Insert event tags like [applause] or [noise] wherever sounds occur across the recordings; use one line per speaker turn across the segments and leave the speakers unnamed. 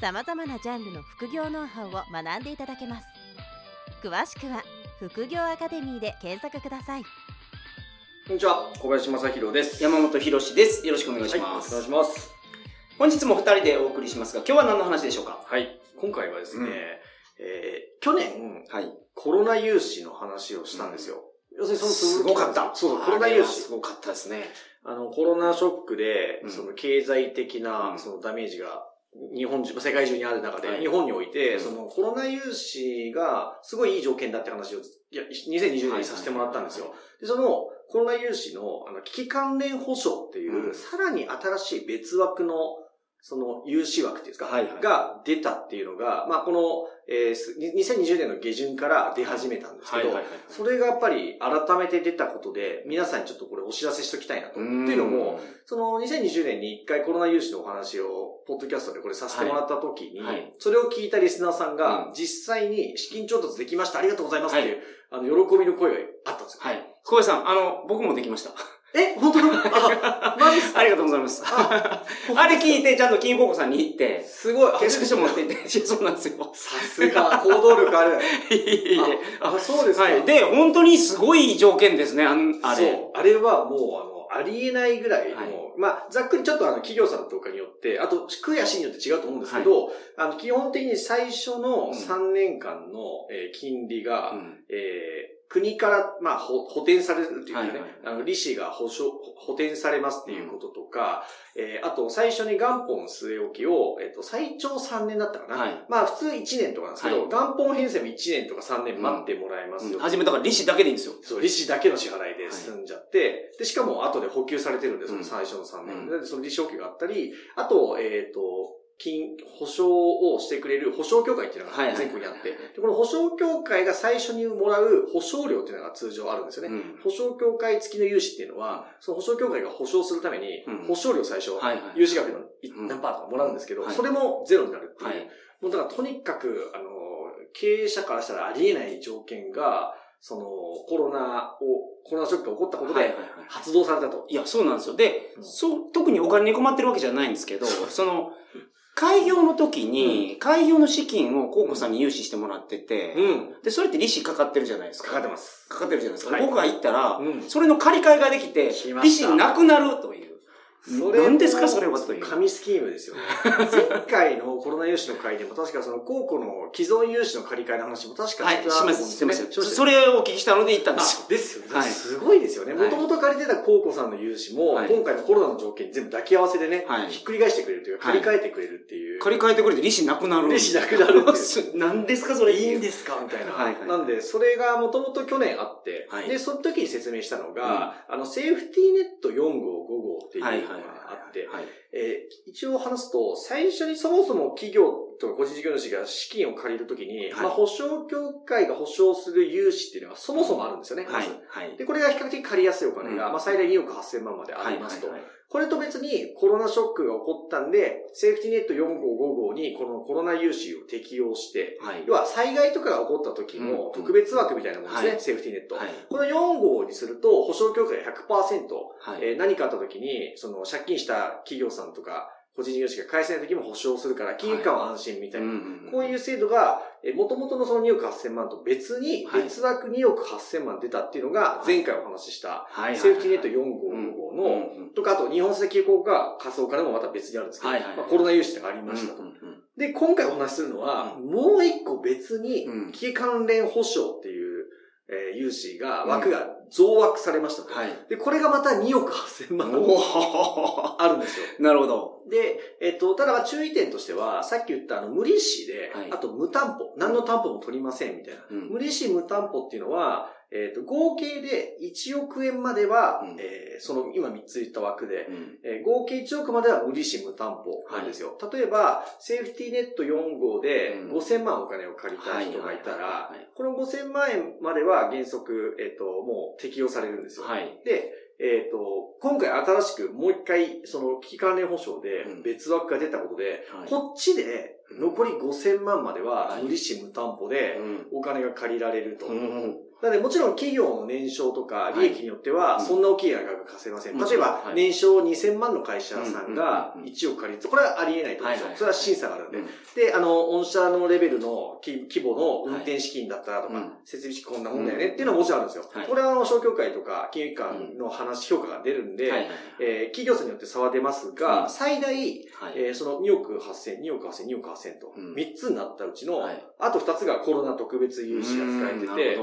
さまざまなジャンルの副業ノウハウを学んでいただけます詳しくは副業アカデミーで検索ください
こんにちは、小林正宏です。
山本博史です。よろしくお願いし
はい、
ます。
お願いします。
本日も二人でお送りしますが、今日は何の話でしょうか？
はい、今回はですね、
うん
えー去年、
はい。
コロナ融資の話をしたんですよ。要するにその
すごかった。
そう、コロナ融資。
すごかったですね。
あの、コロナショックで、
うん
その経済的な、
うん
そのダメージが、日本中、世界中にある中で、
はい。
日本において、
うん。
そのコロナ融資がすごいいい条件だって話を、いや、2020年にさせてもらったんですよ。で、そのコロナ融資のあの危機関連保証っていう、
うん。
さらに新しい別枠の、その融資枠っていうんですか、
はいはい
が出たっていうのが、まあ、この、えーす2020年の下旬から出始めたんですけど、それがやっぱり改めて出たことで、皆さんにちょっとこれお知らせしときたいなと。っていうのも、、その2020年に一回コロナ融資のお話を、ポッドキャストでこれさせてもらった時に、
はいはい
それを聞いたリスナーさんが
う、ん
実際に資金調達できました、ありがとうございますっていう、
は
あの、喜びの声があったんですよ。
はい。小林さん、あの、僕もできました。
え、本当だ [laughs] あ、マジっすか？
ありがとうございます。
あ [laughs]
あれ聞いて、ちゃんと金高校さんに行って、[laughs]
すごい。あ
検索書持って行って、そうなんですよ。
さすが、行動力ある。あ、あそうですか。
はい。で、本当にすごい条件ですね、あれ。
そう。あれはもう、あの、ありえないぐらいの、
はい
まあ、ざっくりちょっとあの、企業さんとかによって、あと、区や市によって違うと思うんですけど、あの、基本的に最初の3年間の、えー金利が、
うん
えー国から、まあ、ほ補填されるっていうかね、
はいはい
あの、利子が保証、補填されますっていうこととか、えーあと、最初に元本据え置きを、えっ、と、最長3年だったかな。
はい
まあ、普通1年とかなんですけど、
はい
元本編成も1年とか3年待ってもらえますよ。
初めだから利子だけでいいんですよ。
そう、利子だけの支払いで済んじゃって、で、しかも後で補給されてるんです、
うん
最初の3年。
う
で、その利子補給があったり、あと、えっ、と、金、保証をしてくれる保証協会っていうのが
はいはい
全国にあって、でこの保証協会が最初にもらう保証料っていうのが通常あるんですよね。
うん
保証協会付きの融資っていうのは、その保証協会が保証するために
うん、
保証料最初、
はいはい。
融資額の何パーとかもらうんですけど、
はい
それもゼロになるっていう。
はい。
もうだからとにかく、あの、経営者からしたらありえない条件が、その、コロナを、コロナショックが起こったことで
はいはいはい
発動されたと。
いや、そうなんですよ。で、
うん
そう、特にお金に困ってるわけじゃないんですけど、その、開業の時に、開業の資金を高校さんに融資してもらってて、
うん。
で、それって利子かかってるじゃないですか。
かかってます。
かかってるじゃないですか。
はい
僕が行ったら、
うん
それの借り換えができて、利
した
子なくなるという。
それも
何ですかそれはという。
紙スキームですよね。[laughs] 前回のコロナ融資の会でも確かその高校の既存融資の借り換えの話も確か
はい、します、してま
し
す。それをお聞きしたので行ったんですよ。
あですよね。
はい
すごいですよね。
はい
もともと借りてた高校さんの融資も、
はい
今回のコロナの条件に全部抱き合わせでね、
はい
ひっくり返してくれるというか、
はい
借り換えてくれるっていう。
借り換えてくれて利子なくなる。
利子なくなる
何 [laughs] ですかそ
そ
れ
れいいんですか？みたいな。
はいはい
なんで、それがもともと去年あって、
はい
で、その時に説明したのが、あの、セーフティーネット4号、5号っていうのがあって、一応話すと、最初にそもそも企業とか個人事業主が資金を借りるときに、
はい
まあ、保証協会が保証する融資っていうのがそもそもあるんですよね。
はい。はい。
で、これが比較的借りやすいお金が、
うん
まあ、最大2億8000万までありますと。これと別にコロナショックが起こったんで、セーフティーネット4号、5号にこのコロナ融資を適用して、
はい。
要は災害とかが起こった時の
うん
特別枠みたいなもんですね、
はい
セーフティーネット。
はい。
この4号にすると、保証協会が100%、
はい。
えー何かあった時に、その借金した企業さんとか、個人事業主が返せない時も保証するから、金融機関は安心みたいな。こういう制度が、えー、元々のその2億8000万と別に、
はい。
別枠2億8000万出たっていうのが、前回お話しした、
はい。
セーフティーネット4号、5号の、
うん
とか、あと日本石油公が貸すお金もまた別にあるんですけど、
はいはい
まあ、コロナ融資とかありましたと。
うんうんうん
で、今回お話しするのは、もう一個別に
うん、
危機関連保証っていう、えー融資が、枠が増枠されましたと。
はい。
で、これがまた2億8000万
お
あるんですよ。
なるほど。
で、えっと、ただ注意点としては、さっき言ったあの、無利子で、
はい
あと無担保、何の担保も取りませんみたいな。
うん
無利子無担保っていうのは、えっと、合計で1億円までは、
うん。
えーその今3つ言った枠で、
うん。
えー合計1億までは無利子無担保なんですよ。例えば、セーフティーネット4号で
うん。
5000万お金を借りた人がいた
はいはいはい
ら
はい、
この5000万円までは原則、えっと、もう適用されるんですよ。
はい。
で、えっ、と、今回新しくもう一回、その危機関連保証で
うん。
別枠が出たことで、
はい。
こっちで残り5000万までは
はい
無利子無担保で
うん。
お金が借りられると。
うん
なのでもちろん企業の年商とか
い。
利益によっては
うん。
そんな大きい額が貸せません。例えば
はい。
年商2000万の会社さんが
うん。うん。うん。うん
1億借りると、これはありえないと思うんですよ。それは審査があるんで。
うん。
で、あの、御社のレベルのき規模の運転資金だったらとか、
うん
設備資金こんなもんだよねっていうのはもちろんあるんですよ。
はい。
これはあの、商協会とか金融機関の話、評価が出るんで、えー企業さんによって差は出ますが、
うん。
最大、
はい。
えーその2億8000、2億8000、2億8000と、
うん。
3つになったうちの、
はい。
あと2つがコロナ特別融資が使えてて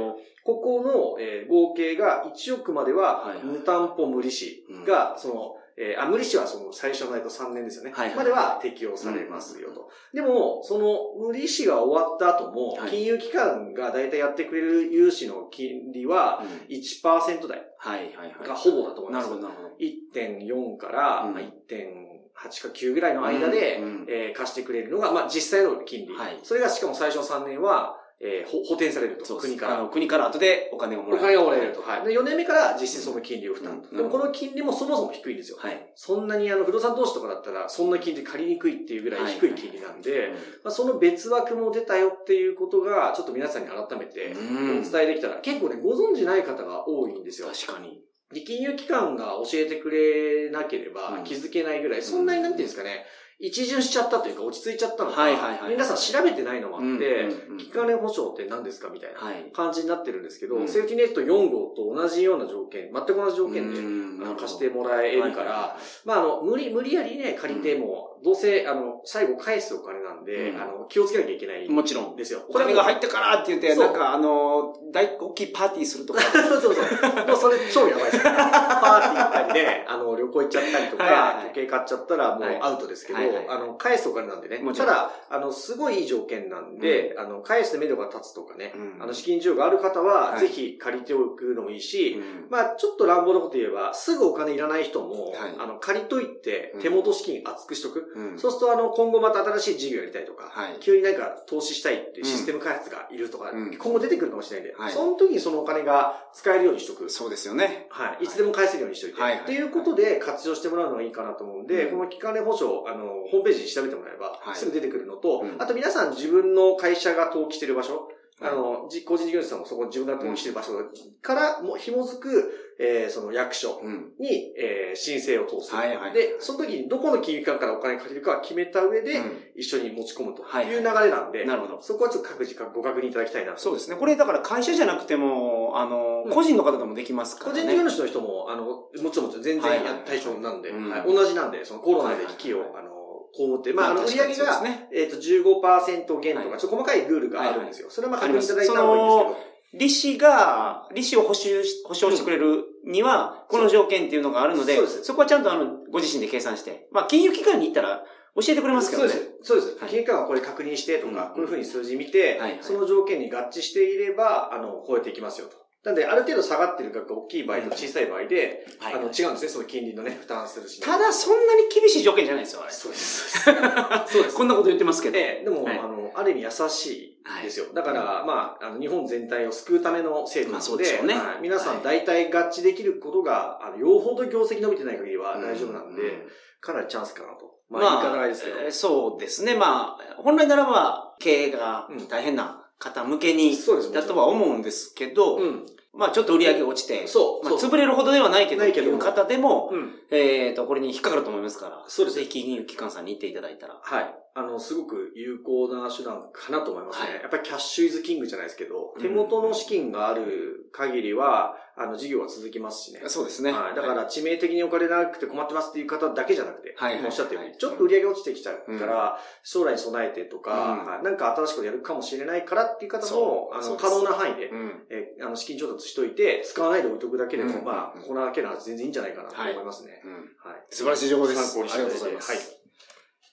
ここの、えー合計が1億までは無担保無利子が、その、えーあ、無利子はその最初の間3年ですよね。
はいはい
までは適用されますよと。でも、その無利子が終わった後も、
はい
金融機関が大体やってくれる融資の金利は
ど。うん
1%台
はいはいはい。
がほぼだと思います。
なるほどなるほど。
1.4から、
うん
まあ、1.8か9ぐらいの間で、
うんうん
えー貸してくれるのが、まあ、実際の金利。
はい
それがしかも最初の3年は、えーほ補填されると。国から
あの。国から後でお金をもらえる。
お金がもらえると。はい。で、4年目から実質その金利を負担と。
うん
でもこの金利もそもそも低いんですよ。
はい。
そんなにあの、不動産投資とかだったら、そんな金利借りにくいっていうぐらい低い金利なんで、まあ、その別枠も出たよっていうことが、ちょっと皆さんに改めて
うん
お伝えできたら、結構ね、ご存知ない方が多いんですよ。
確かに。
で、金融機関が教えてくれなければ
うん
気づけないぐらい、そんなになんていうんですかね、一巡しちゃったというか落ち着いちゃったのか、
はいはいはい。
皆さん調べてないのもあって、
うんうんうん。
保証って何ですかみたいな
はい。
感じになってるんですけど、
うん。
セーフティネット4号と同じような条件、全く同じ条件で、貸してもらえるから、
はいはいは
まあ、あの、無理、無理やりね、借りても、どうせ、あの、最後返すお金なんで、
うん
あの、気をつけなきゃいけない
いもちろん。
ですよ。
お金が入ったからって言って、なんかあの、大大きいパーティーするとか。
そうそうそう。[laughs] もうそれ超やばいです。パーティー行ったりね、[laughs] あの、旅行行っちゃったりとか、
はいはいはい
時計買っちゃったらもう
はい
アウトですけど、
はいはい
あの、返すお金なんでね。ただ、あの、すごいいい条件なんで、あの、返す目処が立つとかね、
うん
あの、資金需要がある方は、
はい
ぜひ借りておくのもいいし、
うん
まあちょっと乱暴なこと言えば、すぐお金いらない人も、
はい
あの、借りといて
うん、
手元資金厚くしとく。
うん。
そうすると、あの、今後また新しい事業やりたいとか、
はい。
急になんか投資したいっていうシステム開発がいるとか、
うん。
今後出てくるかもしれないんで、
はい。
その時にそのお金が使えるようにしとく。
そうですよね。
はい。い。つでも返せるようにしといて。
はいはい
っていうことで活用してもらうのがいいかなと思うんで、
うん。
この期間連保証、あの、ホームページに調べてもらえば、
はい。
すぐ出てくるのと、
うん。
あと皆さん自分の会社が登記してる場所、
はい
あの、じ個人事業主さんもそこ自分が登記してる場所からも紐づく、えーその役所
うん。
に、えー申請を通す。
はいはいはい
で、その時にどこの金融機関からお金借りるかは決めた上で、
うん
一緒に持ち込むと
はい
いう流れなんで、
なるほど。
そこはちょっと各自ご確認いただきたいなと。
そうですね。これだから会社じゃなくても、あの、
うん
個人の方でもできますからね。
個人事業主の人も、あの、もちろんもちろん全然対象なんで、同じなんで、そのコロナで危機を、あの、被って、まあ、あの、売り上げが、
ね。
えっ、と、15%減とか、
はい
ちょっと細かいルールがあるんですよ。それはまあ確認いただいた方がいいんですけど。
利子が、利子を保証し、保証してくれるには、この条件っていうのがあるので、
そうです
そこはちゃんとあの、ご自身で計算して、まあ、金融機関に行ったら教えてくれますけどね。
そうです。そうです。
はい
金融機関はこれ確認してとか、
うん
こういうふうに数字見て、
はいはい
その条件に合致していれば、あの、超えていきますよと。なんで、ある程度下がってる額が大きい場合と小さい場合で、
はい
あの、違うんですね、その金利のね、負担するし。
ただ、そんなに厳しい条件じゃないですよ、あれ。
そうです。そうです。[laughs]
こんなこと言ってますけど。
で、でも、
はい
あの、ある意味優しいですよ。だから、まあ、あの、日本全体を救うための制度なので、
うでしょうね
はい皆さ
はい
ん大体合致できることが、あの、よほど業績伸びてない限りは大丈夫なんで、
う
かなりチャンスかなと。ま
ま
あ、言い方があ
あ
れですけど。
えーそうですね。まあ、本来ならば、経営が大変な方向けに、
そうです
だとは思うんですけど、
うん。
まあ、ちょっと売り上げが落ちて、
そう。
まあ、潰れるほどではないけど、っていう方でも、
うん。
えっ、と、これに引っかかると思いますから、
そうです
ぜひ金融機関さんに行っていただいたら。
はい。あの、すごく有効な手段かなと思いますね。
はい
やっぱりキャッシュイズキングじゃないですけど、
うん
手元の資金がある限りは、あの、事業は続きますしね。
そうですね。
はい。だから、致命的にお金なくて困ってますっていう方だけじゃなくて、
はい
今おっしゃったように、
はい
ちょっと売り上げ落ちてきちゃうから、将来に備えてとか、なんか新しいことやるかもしれないからっていう方
そ
も、あの、可能な範囲で、
うん。
えーあの、資金調達しといて、使わないで置いとくだけでも、
うん
まあ、ここだけなら全然いいんじゃないかなと
はい
思いますね。
うん
はい。
素晴らしい情報です。
参考にして
ありがとうございます。
はい。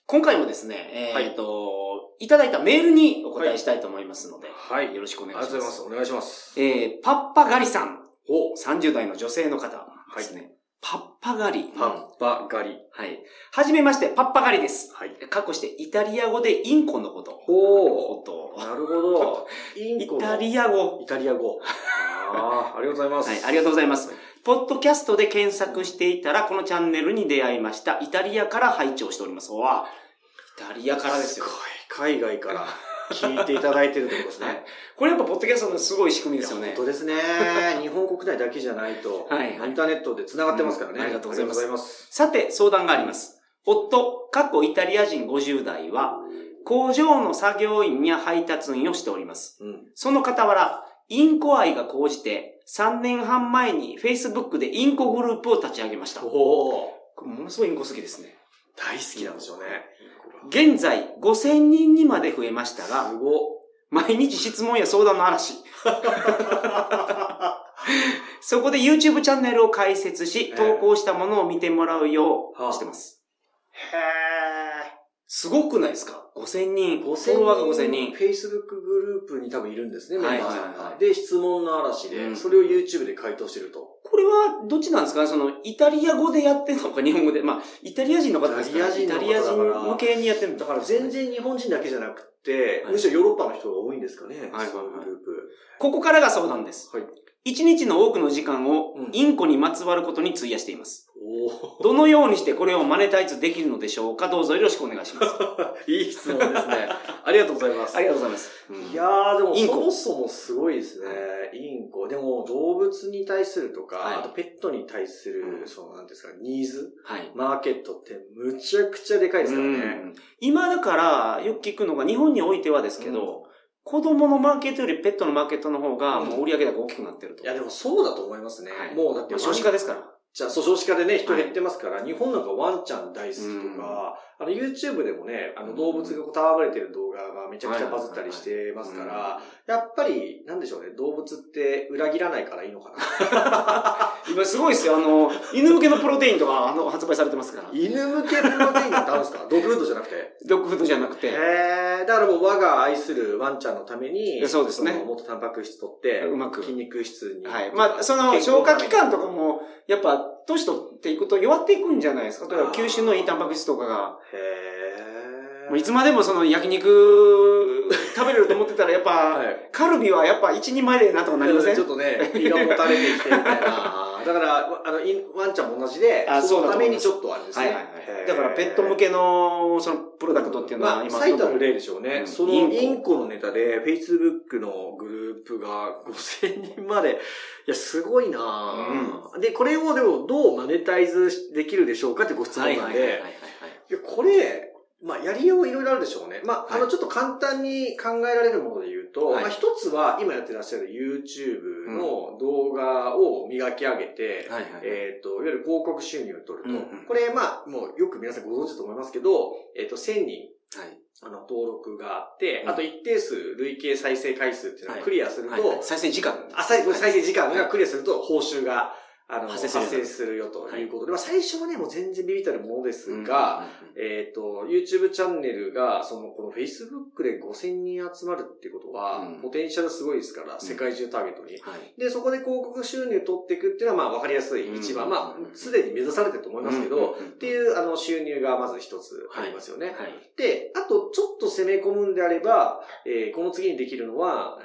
今回もですね、えっ、と、い、ただいたメールにお答えしたいと思いますので、
はい。
よろしくお
あり
願いします。
がとうございます。お願いします。
えー、パッパガリさん。
お
30代の女性の方ですね。パッパガリ。
パッパ狩り。
はい。はじめまして、パッパガリです。
はい。
かっこして、イタリア語でインコのこと。
お
こと。
なるほど。[laughs] インコの
イタリア語。
イタリア語。ああ、ありがとうございます。
はい、ありがとうございます。ポッドキャストで検索していたら、このチャンネルに出会いました。イタリアから拝聴しております。わあ、イタリアからですよ。
すごい。海外から聞いていただいてるってことですね。
はいこれやっぱポッドキャストのすごい仕組みですよね
本。当ですね。[laughs] 日本国内だけじゃないと、
はいはい
インターネットで繋がってますからね。
うんありがとうございます
ます。
さて、相談があります。夫、過去イタリア人50代は、工場の作業員や配達員をしております。
うん。
その傍ら、インコ愛が高じて、3年半前に Facebook でインコグループを立ち上げました。
お
ものすごいインコ好きですね。
大好きなんでしょうね。
現在、5000人にまで増えましたが。毎日質問や相談の嵐。[laughs] そこで YouTube チャンネルを開設し、
ええ
投稿したものを見てもらうよ
はあ
うしてます。
へー。
すごくないですか ?5000 人。フ
5000
ォロワーが5000人。
Facebook グループに多分いるんですね、メンバーさん。で、質問の嵐で、
うん
それを YouTube で回答してると。
これはどっちなんですか？その、イタリア語でやってるのか、日本語で？まあ、イタリア人の方ですか？ら、
イタリア人
イタリア人向けにやってるんだから
全然日本人だけじゃなくて、
はい
むしろヨーロッパの人が多いんですかね、
はい
そういうグループ。
ここからが相談です。
はい。
一日の多くの時間を
うん
インコにまつわることに費やしています。
お
どのようにしてこれをマネタイズできるのでしょうか？どうぞよろしくお願いします。
ー [laughs] いい質問ですね。ありがとうございます。
ありがとうございます。
いやー、でも
インコ
そもそもすごいですね。インコ。でも動物に対するとか、
はい
あとペットに対する、
うん
その、なんですか、ニーズ
はい。
マーケットってむちゃくちゃでかいですからね。
うん今だから、よく聞くのが、日本においてはですけど、子供のマーケットよりペットのマーケットの方が、
うん
もう売り上げ高が大きくなってると。
いや、でもそうだと思いますね。
はい
もうだって
まあ少子化ですから。
じゃあ、そう少子化でね、人減ってますから、日本なんかワンちゃん大好きとか、あの、YouTube でもね、あの、動物がこう戯れてる動画がめちゃくちゃバズったりしてますから、やっぱり、なんでしょうね、動物って裏切らないからいいのかな。[laughs]
今すごいですよ。あの、犬向けのプロテインとかあの発売されてますから。
犬向けプロテインなんてあるんですか？[laughs] ドッグフードじゃなくて？
ドッグフードじゃなくて、
へー、だからもう我が愛するワンちゃんのために、
そうですね
のもっとタンパク質取って、
うまく。
筋肉質に。
はい。まあ、その、消化器官とかも、やっぱ、年取っていくと弱っていくんじゃないですか。例えば、吸収のいいタンパク質とかが。
へー。
もういつまでもその焼肉食べれると思ってたら、やっぱ、
はい。
カルビはやっぱ一人前でなとかなりません？
ちょっとね、胃がもたれてきてみたいな。[laughs] だから、あの、ワンちゃんも同じで、
あ
そのためにちょっとあれですね。
はいはいはい。だから、ペット向けの、その、プロダクトっていうのは、
まあ、
今、
最たる例でしょうね。
うん。
その
インコ。
のネタで、Facebook のグループが5000人まで、いや、すごいなぁ、で、これをでもどうマネタイズできるでしょうかってご質問なんで、
はいはいはい。い
や、これ、まあ、やりよういろいろあるでしょうね。まあ、あの、
はい
ちょっと簡単に考えられるもので言うと、
はい
まあ、一つは、今やってらっしゃる YouTube の動画を磨き上げて、
はいはい。
えっ、と、いわゆる広告収入を取ると。
うんうん
これ、まあ、もうよく皆さんご存知だと思いますけど、えっ、と、1000人、
はい。
あの、登録があって、
うん
あと一定数、累計再生回数っていうのを
はい
クリアすると、
はいはい再生時間。
あ、再生時間がクリアすると報酬が、あの、
発生する
よということで、まあ最初はね、もう全然ビビったるものですが、
うん、
えっ、と、YouTube チャンネルが、その、この Facebook で5000人集まるってことは、
うん
ポテンシャルすごいですから、世界中ターゲットに。
はい。
で、そこで広告収入取っていくっていうのは、まあ、わかりやすい、
うん
一番、まあ、すでに目指されてると思いますけど、
うん
っていう、あの、収入がまず一つありますよね。
はい。
で、あと、ちょっと攻め込むんであれば、えーこの次にできるのは、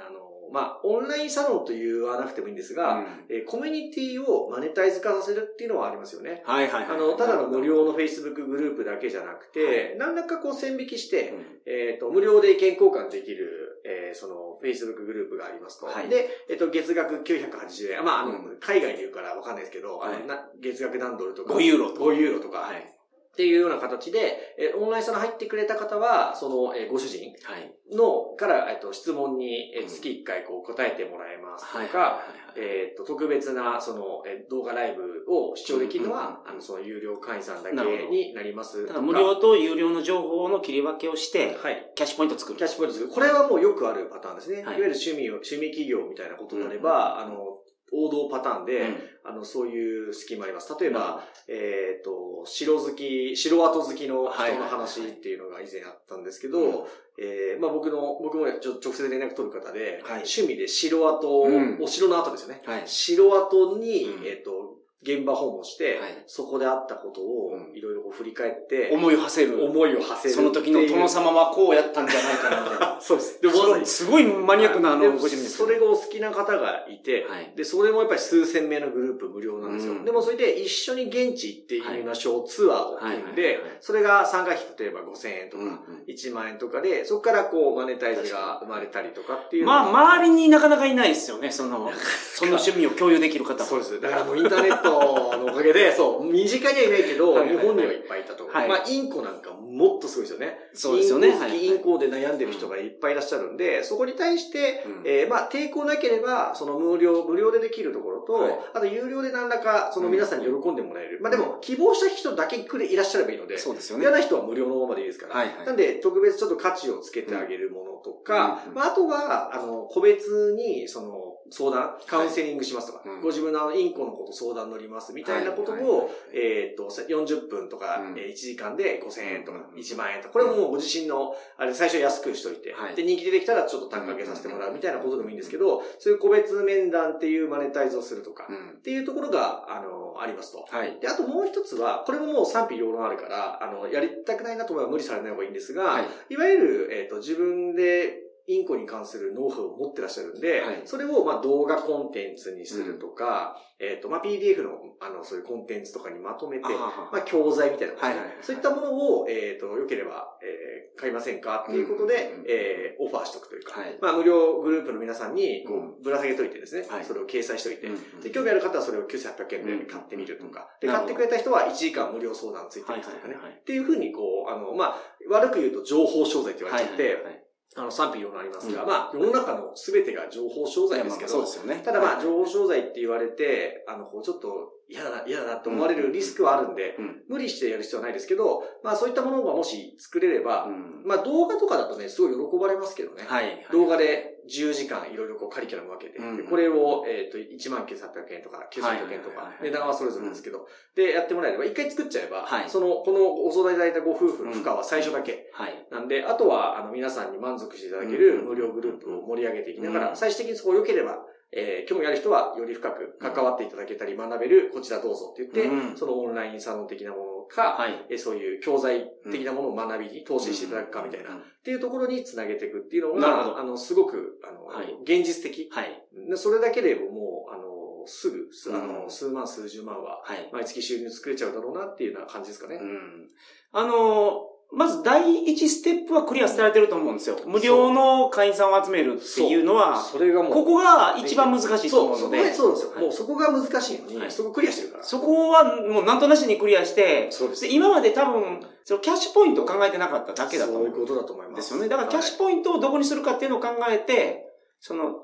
まあ、オンラインサロンと言わなくてもいいんですが、
うん
えーコミュニティをマネタイズ化させるっていうのはありますよね。
はいはいはい。
あの、ただの無料の Facebook グループだけじゃなくて、何らかこう線引きして、
うん
えっ、と、無料で意見交換できる、えーその、Facebook グループがありますと。
はい
で、えっ、と、月額980円。あまあ、あの、
うん
海外で言うからわかんないですけど、あ
はい
のな月額何ドルとか。
5ユーロとか
5ユーロとか。
はい。
っていうような形で、えーオンラインサロン入ってくれた方は、その、えーご主人
はい。
の、から、えっ、と、質問に、え月1回こう答えてもらえますと
はい。
か、
はい。
えっ、と、特別な、その、えー動画ライブを視聴できるのは、
うんうんうん
あの、その有料会員さんだけになります
無料と有料の情報の切り分けをして、
はい。
キャッシュポイント作る。
キャッシュポイントですこれはもうよくあるパターンですね。
はい
い、わゆる趣味を、趣味企業みたいなことであれば、あの、王道パターンで、うん、あの、そういうスキーもあります。例えば、うん、えっ、と、城好き、城跡好きの人の話っていうのが以前あったんですけど、はいはいはい、えー、まあ僕の、僕もちょ直接連絡取る方で、はい、趣味で城跡、うん、お城の跡ですよね。はい、城跡に、えっ、と、現場訪問して、はい、そこであったことをいろいろ振り返って、
思いを馳せる。
思いを馳せる。
その時の殿様はこうやったんじゃないかなみたいな。[laughs]
そうです。
でも、すごいマニアックなあの、
ご自分です。それがお好きな方がいて、はい、で、それもやっぱり数千名のグループ無料なんですよ。うん、でもそれで一緒に現地行ってみましょう、ツアーを組んで、それが参加費例えば5000円とか、1万円とかで、そこからこうマネタイズが生まれたりとかっていう。
まあ、周りになかなかいないですよね、その、その趣味を共有できる方
そうです。だからもうインターネットのおかげで、で、そう、身近にはいないけど、日本にはいっぱいいたと。はい、まあ、インコなんかもっとすごいですよね。
そうですよね。
インコで悩んでる人がいっぱいいらっしゃるんで、そこに対して、えー、まあ、抵抗なければ、その無料、無料でできるところと、あと有料で何らか、その皆さんに喜んでもらえる。まあ、でも、希望した人だけ来れいらっしゃればいいので、
そうですよね。
嫌な人は無料のままでいいですから。はいなんで、特別ちょっと価値をつけてあげるものとか、まあ、あとは、あの、個別に、その、相談、カウンセリングしますとか、はい、ご自分のあのインコのこと相談乗りますみたいなことを、えっ、と、40分とか、うん、1時間で5000円とか1万円とか、これももうご自身の、あれ最初安くしといて、はい、で、人気出てきたらちょっと単価上げさせてもらうみたいなことでもいいんですけど、そういう個別面談っていうマネタイズをするとか、っていうところが、あの、ありますと。はい、で、あともう一つは、これももう賛否両論あるから、あの、やりたくないなと思えば無理されない方がいいんですが、はい、いわゆる、えっ、ー、と、自分でインコに関するノウハウを持ってらっしゃるんで、はい、それをまあ動画コンテンツにするとか、うん、えっ、ー、と、まあ PDF の、あの、そういうコンテンツとかにまとめて、まあ教材みたいな、はいはいはい、そういったものを、えっ、ー、と、良ければ、えー、買いませんかっていうことで、うん、えー、オファーしとくというか、はい、まあ無料グループの皆さんに、こう、ぶら下げといてですね、はい、それを掲載しといて、で、興味ある方はそれを9800円で買ってみるとか、で、買ってくれた人は1時間無料相談ついてますとかね、っていうふうに、こう、あの、まあ、悪く言うと情報商材って言われちゃって、はいはいはいあの、賛否両論ありますが、うん、まあ、世の中の全てが情報商材ですけど、そうですよね。ただまあ、情報商材って言われて、あの、こう、ちょっと嫌だな、嫌だなと思われるリスクはあるんで、うん、無理してやる必要はないですけど、まあ、そういったものがもし作れれば、うん、まあ、動画とかだとね、すごい喜ばれますけどね。はい、はい、動画で10時間いろいろこうカリキュラム分けて、これを、えっ、ー、と、1万9800円とか9800円とか、値段はそれぞれですけど、で、やってもらえれば、一回作っちゃえば、はい、その、このお相談いただいたご夫婦の負荷は最初だけ。はい。なんで、あとは、あの、皆さんに満足していただける無料グループを盛り上げていきながら、最終的にそこを良ければ、えー、興味ある人はより深く関わっていただけたり学べる、こちらどうぞって言って、うん、そのオンラインサロン的なものか、はい、えそういう教材的なものを学びに投資していただくかみたいな、っていうところにつなげていくっていうのが、あの、すごく、あの、はい、現実的。はい。それだけでもう、あの、すぐ、あの、数万、数十万は、毎月収入作れちゃうだろうなっていうような感じですかね。うん。
あの、まず第一ステップはクリアされてると思うんですよ。無料の会員さんを集めるっていうのは、それがもう、ここが一番難しいと思うので。
そうですよ。もうそこが難しいのに、そこクリアしてるから。
そこはもうなんとなしにクリアして、そうです。今まで多分、そのキャッシュポイントを考えてなかっただけだと思う。
そういうことだと思います。
ですよね。だからキャッシュポイントをどこにするかっていうのを考えて、その、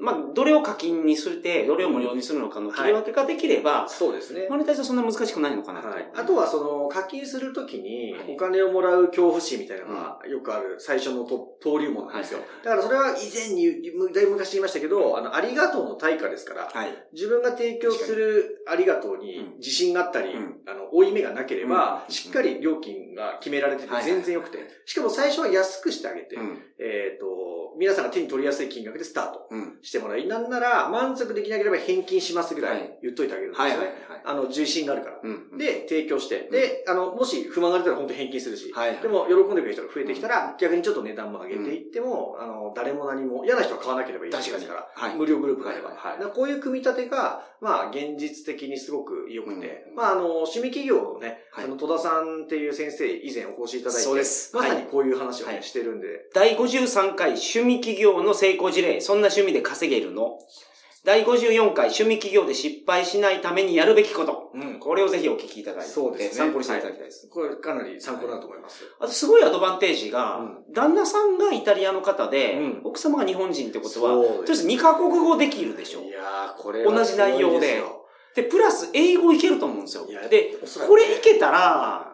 まあ、どれを課金にするて、どれを無料にするのかの切り分けができれば、はい、
そうですね。
マネタイズはそんな難しくないのかな、はい、
あとは、その、課金するときに、お金をもらう恐怖心みたいなのが、よくある最初のと登竜門なんですよ。はい、だからそれは以前に、だいぶ昔言いましたけど、あの、ありがとうの対価ですから、はい、自分が提供するありがとうに自信があったり、うん、あの、負い目がなければ、うん、しっかり料金が決められてて全然良くて、しかも最初は安くしてあげて、うん、えっ、と、皆さんが手に取りやすい金額でスタートしてもらい、なんなら満足できなければ返金しますぐらい言っといてあげるんですよね。あの、自信があるから。で、提供して、で、あの、もし不満が出たら本当返金するし、でも喜んでくれる人が増えてきたら、逆にちょっと値段も上げていっても、あの、誰も何も、嫌な人は買わなければいいですから、無料グループがあれば。こういう組み立てが、まあ、現実的にすごく良くて、まあ、あの、趣味企業のね、あの、戸田さんっていう先生、以前お越しいただいて、そうです。まさにこういう話をね、してるんで。
第53回趣味企業の成功事例、そんな趣味で稼げるの？第54回趣味企業で失敗しないためにやるべきこと。うん。これをぜひお聞きいただいて。そうですね。参考にしていただきたいです。
これかなり参考だと思います。
あとすごいアドバンテージが、旦那さんがイタリアの方で、奥様が日本人ってことは、とりあえず2カ国語できるでしょ。いやこれ同じ内容で。で、プラス英語いけると思うんですよ。で、これいけたら、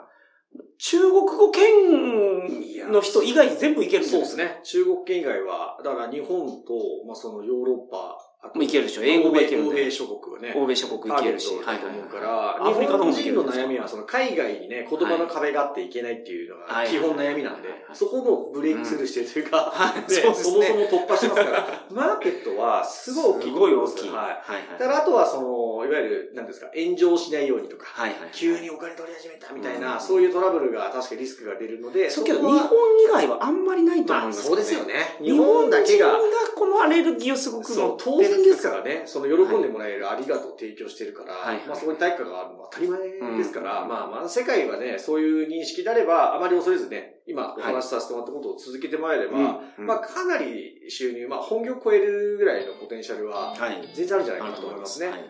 中国語圏の人以外全部いけるんです
そうですね。中国圏以外は、だから日本と、まあそのヨーロッパ、
もういけるでしょ。英語もいける、
欧米諸国はね。
欧米諸国いけるし。
はい。と思うから、アフリカの方の悩みは、その海外にね、言葉の壁があっていけないっていうのが基本悩みなんで、そこもブレイクスルーしてるというか、そもそも突破してますから、マーケットはすごい大きい。
すごい大きい。
はい。だからあとはその、いわゆる、なんですか、炎上しないようにとか、急にお金取り始めたみたいな、そういうトラブルが確かリスクが出るので、
そうけど日本以外はあんまりないと思うんです
そうですよね。日本だけが。日本
がこのアレルギーをすごく
そう、当然ですからね。その喜んでもらえるありがとうを提供してるから、はい、まあそこに対価があるのは当たり前ですから、うん、まあまあ世界はね、そういう認識であれば、あまり恐れずね、今お話しさせてもらったことを続けてもらえれば、はい、まあかなり収入、まあ本業を超えるぐらいのポテンシャルは、全然あるんじゃないかなと思いますね。はい。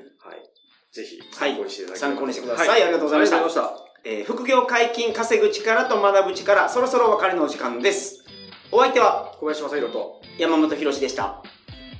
ぜひ参考にしていただき参考にしてください。ありがとうございました。えー、副業解禁稼ぐ力と学ぶ力、そろそろお別れの時間です。お相手は小林正宏と山本博史でした。